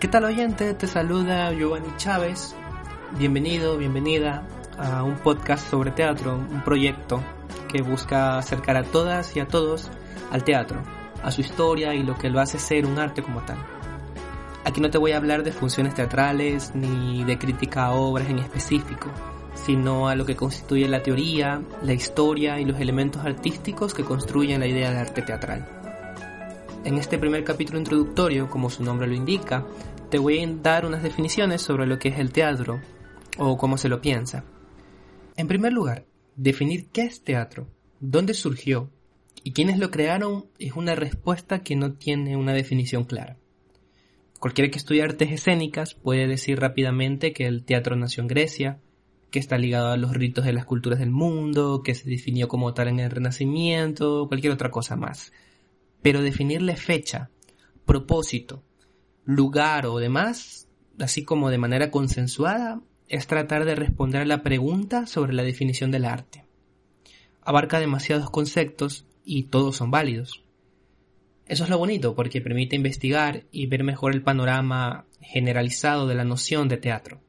¿Qué tal oyente? Te saluda Giovanni Chávez. Bienvenido, bienvenida a un podcast sobre teatro, un proyecto que busca acercar a todas y a todos al teatro, a su historia y lo que lo hace ser un arte como tal. Aquí no te voy a hablar de funciones teatrales ni de crítica a obras en específico, sino a lo que constituye la teoría, la historia y los elementos artísticos que construyen la idea de arte teatral. En este primer capítulo introductorio, como su nombre lo indica, te voy a dar unas definiciones sobre lo que es el teatro o cómo se lo piensa. En primer lugar, definir qué es teatro, dónde surgió y quiénes lo crearon es una respuesta que no tiene una definición clara. Cualquiera que estudie artes escénicas puede decir rápidamente que el teatro nació en Grecia, que está ligado a los ritos de las culturas del mundo, que se definió como tal en el Renacimiento, cualquier otra cosa más pero definirle fecha, propósito, lugar o demás, así como de manera consensuada, es tratar de responder a la pregunta sobre la definición del arte. Abarca demasiados conceptos y todos son válidos. Eso es lo bonito porque permite investigar y ver mejor el panorama generalizado de la noción de teatro.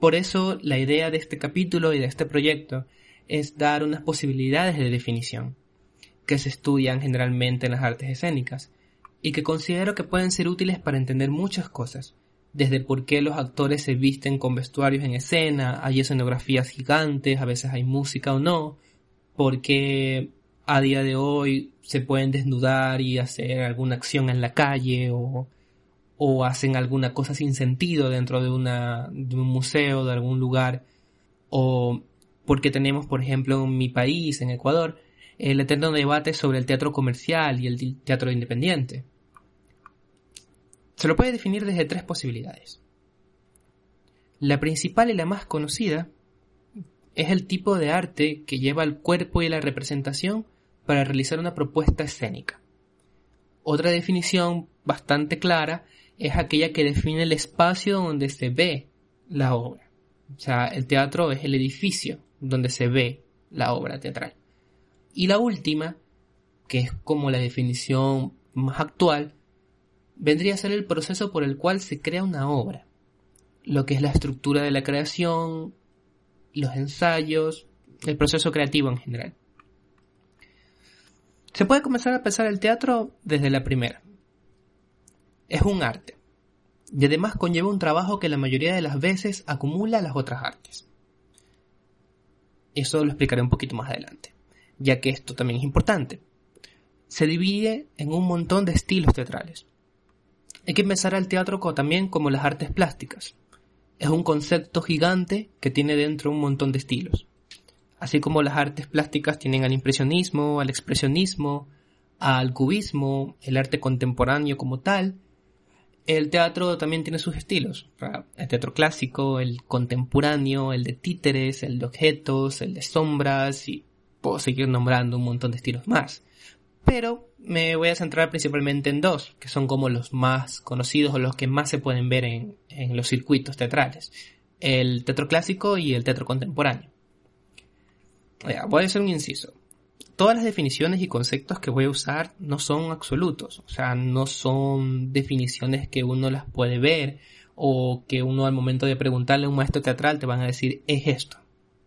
Por eso la idea de este capítulo y de este proyecto es dar unas posibilidades de definición que se estudian generalmente en las artes escénicas y que considero que pueden ser útiles para entender muchas cosas, desde por qué los actores se visten con vestuarios en escena, hay escenografías gigantes, a veces hay música o no, por qué a día de hoy se pueden desnudar y hacer alguna acción en la calle o, o hacen alguna cosa sin sentido dentro de, una, de un museo, de algún lugar, o porque tenemos, por ejemplo, en mi país, en Ecuador, el eterno debate sobre el teatro comercial y el teatro independiente. Se lo puede definir desde tres posibilidades. La principal y la más conocida es el tipo de arte que lleva el cuerpo y la representación para realizar una propuesta escénica. Otra definición bastante clara es aquella que define el espacio donde se ve la obra. O sea, el teatro es el edificio donde se ve la obra teatral. Y la última, que es como la definición más actual, vendría a ser el proceso por el cual se crea una obra, lo que es la estructura de la creación, los ensayos, el proceso creativo en general. Se puede comenzar a pensar el teatro desde la primera. Es un arte, y además conlleva un trabajo que la mayoría de las veces acumula las otras artes. Eso lo explicaré un poquito más adelante ya que esto también es importante. Se divide en un montón de estilos teatrales. Hay que pensar al teatro también como las artes plásticas. Es un concepto gigante que tiene dentro un montón de estilos. Así como las artes plásticas tienen al impresionismo, al expresionismo, al cubismo, el arte contemporáneo como tal, el teatro también tiene sus estilos. El teatro clásico, el contemporáneo, el de títeres, el de objetos, el de sombras y puedo seguir nombrando un montón de estilos más. Pero me voy a centrar principalmente en dos, que son como los más conocidos o los que más se pueden ver en, los circuitos teatrales. El teatro clásico y el teatro contemporáneo. voy a hacer un inciso. Todas las definiciones y conceptos que voy a usar no son absolutos, o sea, no son definiciones que uno las puede ver o que uno al momento de preguntarle a un maestro teatral te van a decir es esto.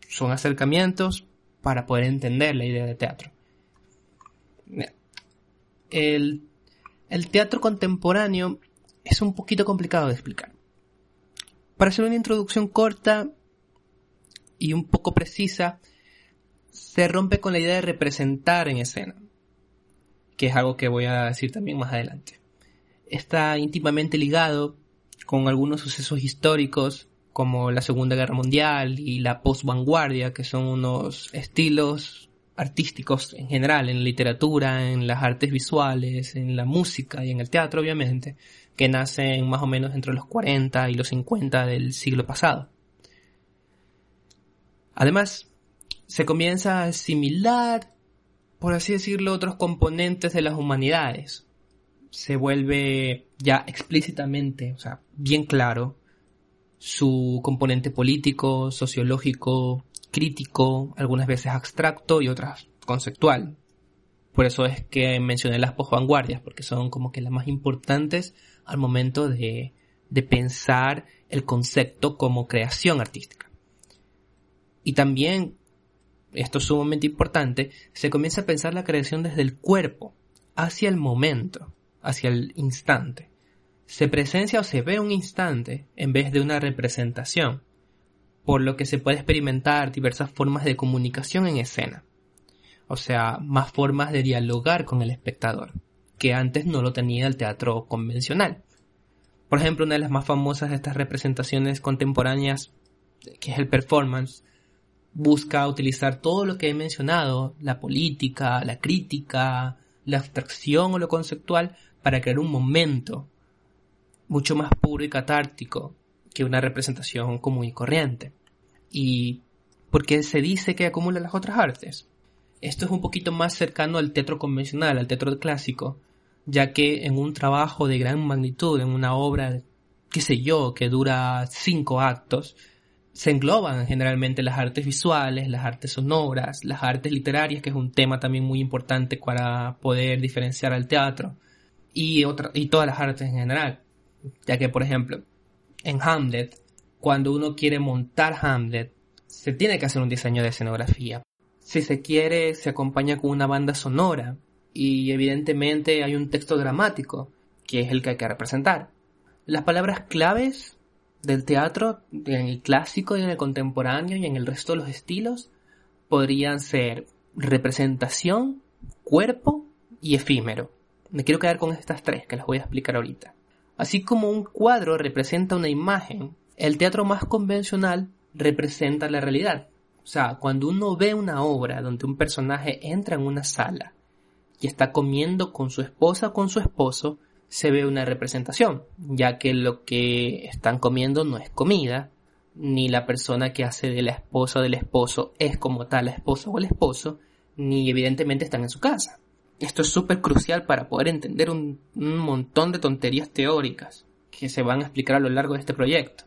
Son acercamientos para poder entender la idea de teatro. El, teatro contemporáneo es un poquito complicado de explicar. Para hacer una introducción corta y un poco precisa, se rompe con la idea de representar en escena, que es algo que voy a decir también más adelante. Está íntimamente ligado con algunos sucesos históricos como la Segunda Guerra Mundial y la post-vanguardia, que son unos estilos artísticos en general, en literatura, en las artes visuales, en la música y en el teatro, obviamente, que nacen más o menos entre los 40 y los 50 del siglo pasado. Además, se comienza a asimilar, por así decirlo, otros componentes de las humanidades. Se vuelve ya explícitamente, o sea, bien claro, su componente político, sociológico, crítico, algunas veces abstracto y otras conceptual. Por eso es que mencioné las posvanguardias, porque son como que las más importantes al momento de, de pensar el concepto como creación artística. Y también, esto es sumamente importante, se comienza a pensar la creación desde el cuerpo, hacia el momento, hacia el instante. Se presencia o se ve un instante en vez de una representación por lo que se puede experimentar diversas formas de comunicación en escena. O sea, más formas de dialogar con el espectador, que antes no lo tenía el teatro convencional. Por ejemplo, una de las más famosas de estas representaciones contemporáneas, que es el performance, busca utilizar todo lo que he mencionado, la política, la crítica, la abstracción o lo conceptual, para crear un momento mucho más puro y catártico que una representación común y corriente y porque se dice que acumula las otras artes. Esto es un poquito más cercano al teatro convencional, al teatro clásico, ya que en un trabajo de gran magnitud, en una obra, qué sé yo, que dura cinco actos, se engloban generalmente las artes visuales, las artes sonoras, las artes literarias, que es un tema también muy importante para poder diferenciar al teatro, y, y todas las artes en general, ya que, por ejemplo, en Hamlet, cuando uno quiere montar Hamlet, se tiene que hacer un diseño de escenografía. Si se quiere, se acompaña con una banda sonora y evidentemente hay un texto dramático, que es el que hay que representar. Las palabras claves del teatro, en el clásico y en el contemporáneo y en el resto de los estilos, podrían ser representación, cuerpo y efímero. Me quiero quedar con estas tres que las voy a explicar ahorita. Así como un cuadro representa una imagen, el teatro más convencional representa la realidad. O sea, cuando uno ve una obra donde un personaje entra en una sala y está comiendo con su esposa o con su esposo, se ve una representación, ya que lo que están comiendo no es comida, ni la persona que hace de la esposa o del esposo es como tal la esposa o el esposo, ni evidentemente están en su casa. Esto es súper crucial para poder entender un, montón de tonterías teóricas que se van a explicar a lo largo de este proyecto.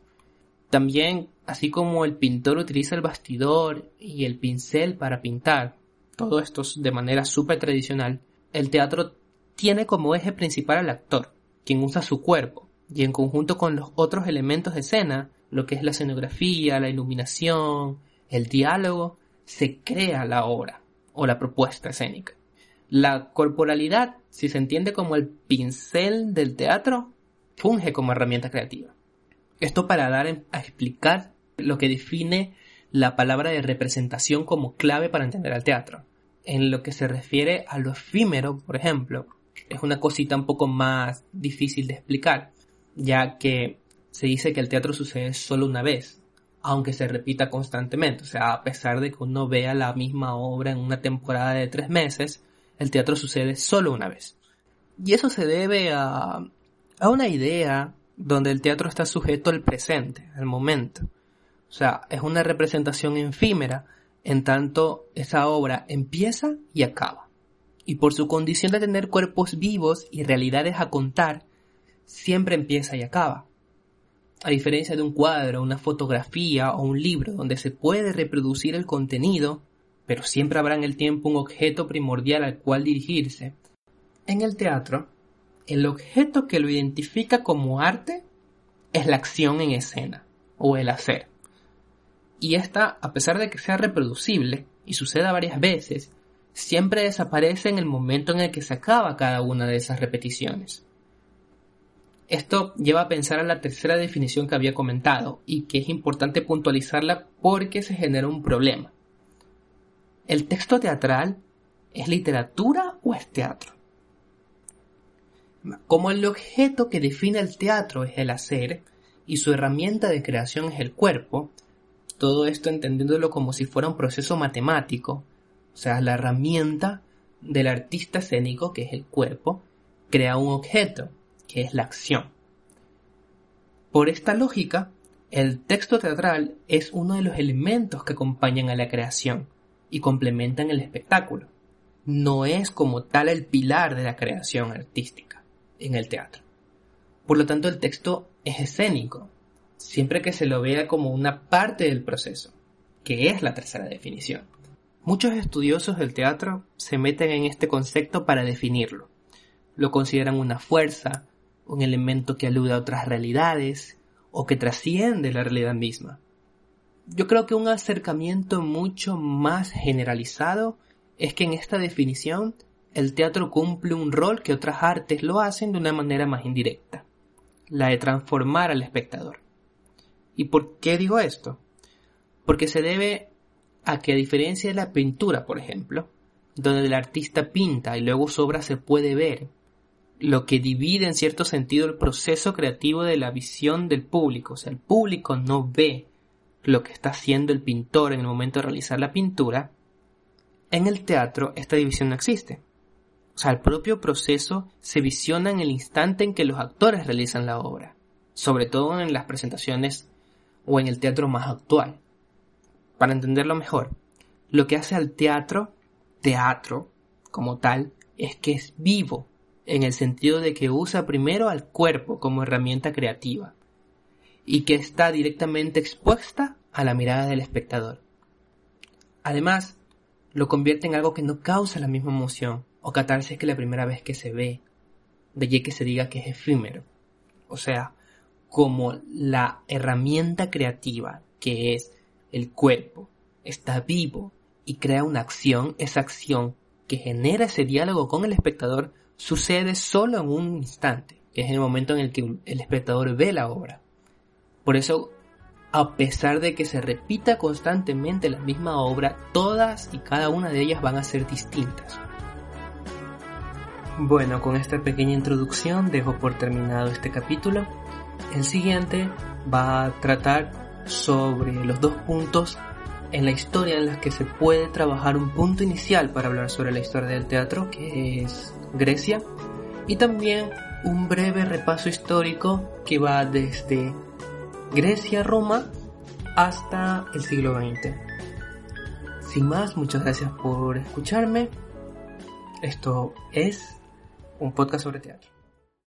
También, así como el pintor utiliza el bastidor y el pincel para pintar, todo esto de manera súper tradicional, el teatro tiene como eje principal al actor, quien usa su cuerpo, y en conjunto con los otros elementos de escena, lo que es la escenografía, la iluminación, el diálogo, se crea la obra o la propuesta escénica. La corporalidad, si se entiende como el pincel del teatro, funge como herramienta creativa. Esto para dar a explicar lo que define la palabra de representación como clave para entender al teatro. En lo que se refiere a lo efímero, por ejemplo, es una cosita un poco más difícil de explicar, ya que se dice que el teatro sucede solo una vez, aunque se repita constantemente. O sea, a pesar de que uno vea la misma obra en una temporada de tres meses, el teatro sucede solo una vez. Y eso se debe a, a una idea donde el teatro está sujeto al presente, al momento. O sea, es una representación efímera, en tanto esa obra empieza y acaba. Y por su condición de tener cuerpos vivos y realidades a contar, siempre empieza y acaba. A diferencia de un cuadro, una fotografía o un libro donde se puede reproducir el contenido, pero siempre habrá en el tiempo un objeto primordial al cual dirigirse, en el teatro el objeto que lo identifica como arte es la acción en escena o el hacer. Y esta, a pesar de que sea reproducible y suceda varias veces, siempre desaparece en el momento en el que se acaba cada una de esas repeticiones. Esto lleva a pensar a la tercera definición que había comentado y que es importante puntualizarla porque se genera un problema. ¿El texto teatral es literatura o es teatro? Como el objeto que define el teatro es el hacer y su herramienta de creación es el cuerpo, todo esto entendiéndolo como si fuera un proceso matemático, o sea, la herramienta del artista escénico, que es el cuerpo, crea un objeto, que es la acción. Por esta lógica, el texto teatral es uno de los elementos que acompañan a la creación y complementan el espectáculo. No es como tal el pilar de la creación artística en el teatro. Por lo tanto, el texto es escénico, siempre que se lo vea como una parte del proceso, que es la tercera definición. Muchos estudiosos del teatro se meten en este concepto para definirlo. Lo consideran una fuerza, un elemento que alude a otras realidades o que trasciende la realidad misma. Yo creo que un acercamiento mucho más generalizado es que en esta definición el teatro cumple un rol que otras artes lo hacen de una manera más indirecta, la de transformar al espectador. ¿Y por qué digo esto? Porque se debe a que a diferencia de la pintura, por ejemplo, donde el artista pinta y luego su obra se puede ver, lo que divide en cierto sentido el proceso creativo de la visión del público, o sea, el público no ve lo que está haciendo el pintor en el momento de realizar la pintura, en el teatro esta división no existe. O sea, el propio proceso se visiona en el instante en que los actores realizan la obra, sobre todo en las presentaciones o en el teatro más actual. Para entenderlo mejor, lo que hace al teatro, teatro como tal, es que es vivo, en el sentido de que usa primero al cuerpo como herramienta creativa y que está directamente expuesta a la mirada del espectador. Además, lo convierte en algo que no causa la misma emoción o catarsis que la primera vez que se ve, de allí que se diga que es efímero. O sea, como la herramienta creativa que es el cuerpo está vivo y crea una acción, esa acción que genera ese diálogo con el espectador sucede solo en un instante, que es el momento en el que el espectador ve la obra. Por eso, a pesar de que se repita constantemente la misma obra, todas y cada una de ellas van a ser distintas. Bueno, con esta pequeña introducción dejo por terminado este capítulo. El siguiente va a tratar sobre los dos puntos en la historia en los que se puede trabajar un punto inicial para hablar sobre la historia del teatro, que es Grecia, y también un breve repaso histórico que va desde Grecia, Roma, hasta el siglo XX. Sin más, muchas gracias por escucharme. Esto es un podcast sobre teatro.